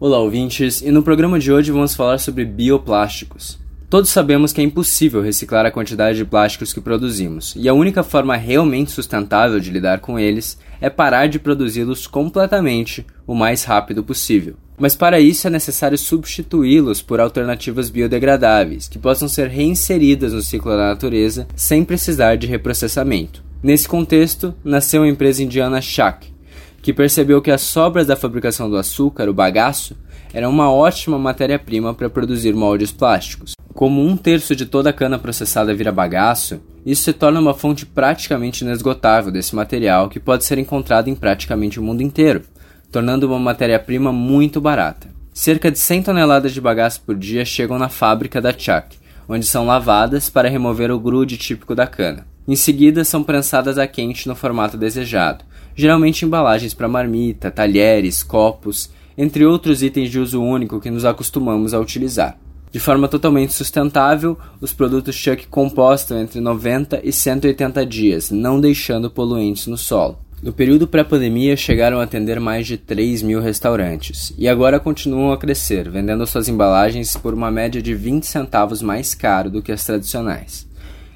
Olá, ouvintes, e no programa de hoje vamos falar sobre bioplásticos. Todos sabemos que é impossível reciclar a quantidade de plásticos que produzimos, e a única forma realmente sustentável de lidar com eles é parar de produzi-los completamente o mais rápido possível. Mas para isso é necessário substituí-los por alternativas biodegradáveis, que possam ser reinseridas no ciclo da natureza sem precisar de reprocessamento. Nesse contexto, nasceu a empresa indiana Shak, que percebeu que as sobras da fabricação do açúcar, o bagaço, eram uma ótima matéria-prima para produzir moldes plásticos. Como um terço de toda a cana processada vira bagaço, isso se torna uma fonte praticamente inesgotável desse material que pode ser encontrado em praticamente o mundo inteiro, tornando uma matéria-prima muito barata. Cerca de 100 toneladas de bagaço por dia chegam na fábrica da Chak, onde são lavadas para remover o grude típico da cana. Em seguida, são prensadas a quente no formato desejado, geralmente embalagens para marmita, talheres, copos, entre outros itens de uso único que nos acostumamos a utilizar. De forma totalmente sustentável, os produtos Chuck compostam entre 90 e 180 dias, não deixando poluentes no solo. No período pré-pandemia, chegaram a atender mais de 3 mil restaurantes e agora continuam a crescer, vendendo suas embalagens por uma média de 20 centavos mais caro do que as tradicionais.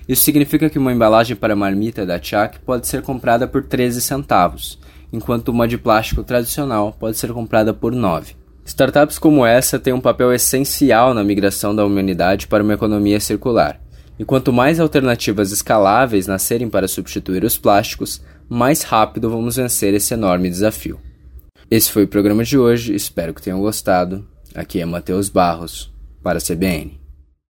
Isso significa que uma embalagem para marmita da Chuck pode ser comprada por 13 centavos, enquanto uma de plástico tradicional pode ser comprada por 9. Startups como essa têm um papel essencial na migração da humanidade para uma economia circular. E quanto mais alternativas escaláveis nascerem para substituir os plásticos, mais rápido vamos vencer esse enorme desafio. Esse foi o programa de hoje, espero que tenham gostado. Aqui é Matheus Barros, para a CBN.